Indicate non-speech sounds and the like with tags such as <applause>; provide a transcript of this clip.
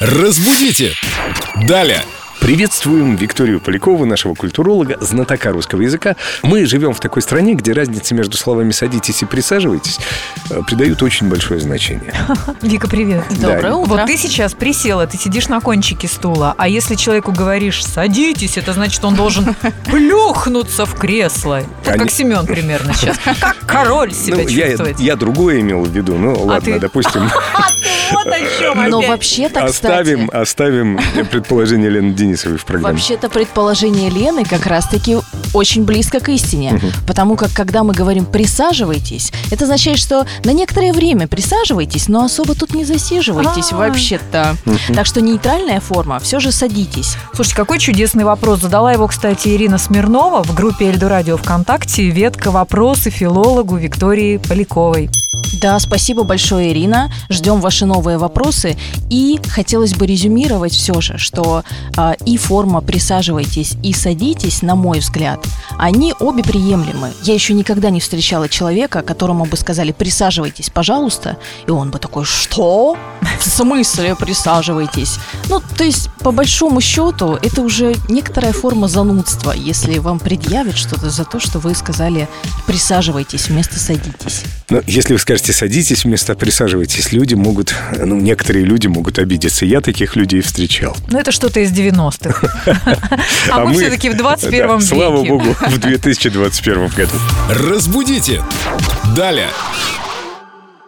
Разбудите! Далее! Приветствуем Викторию Полякову, нашего культуролога, знатока русского языка. Мы живем в такой стране, где разница между словами «садитесь» и «присаживайтесь» э, придают очень большое значение. <laughs> Вика, привет. Да. Доброе утро. Вот ты сейчас присела, ты сидишь на кончике стула, а если человеку говоришь «садитесь», это значит, он должен <laughs> плюхнуться в кресло. Вот как Они- Семен примерно сейчас. Как король себя Ну, я, чувствует. я другое имел в виду. Ну, ладно, ты- допустим, <laughs> Вот о чем Но вообще-то, оставим, кстати, оставим предположение Лены Денисовой в программе. вообще-то предположение Лены как раз-таки очень близко к истине. Потому как, когда мы говорим «присаживайтесь», это означает, что на некоторое время присаживайтесь, но особо тут не засиживайтесь А. вообще-то. Так что нейтральная форма все же садитесь. Слушайте, какой чудесный вопрос. Задала его, кстати, Ирина Смирнова в группе Эльду Радио ВКонтакте. Ветка вопросы филологу Виктории Поляковой. Да, спасибо большое, Ирина. Ждем ваши новые вопросы. И хотелось бы резюмировать все же, что а, и форма «присаживайтесь» и «садитесь», на мой взгляд, они обе приемлемы. Я еще никогда не встречала человека, которому бы сказали «присаживайтесь, пожалуйста», и он бы такой «что? В смысле присаживайтесь?» Ну, то есть, по большому счету, это уже некоторая форма занудства, если вам предъявят что-то за то, что вы сказали «присаживайтесь» вместо «садитесь». Но если вы скажете «садитесь» вместо «присаживайтесь», люди могут, ну, некоторые люди могут обидеться. Я таких людей встречал. Ну, это что-то из 90-х. <laughs> А мы все-таки в 21 Да, веке. Слава богу, в 2021 году. Разбудите! Далее!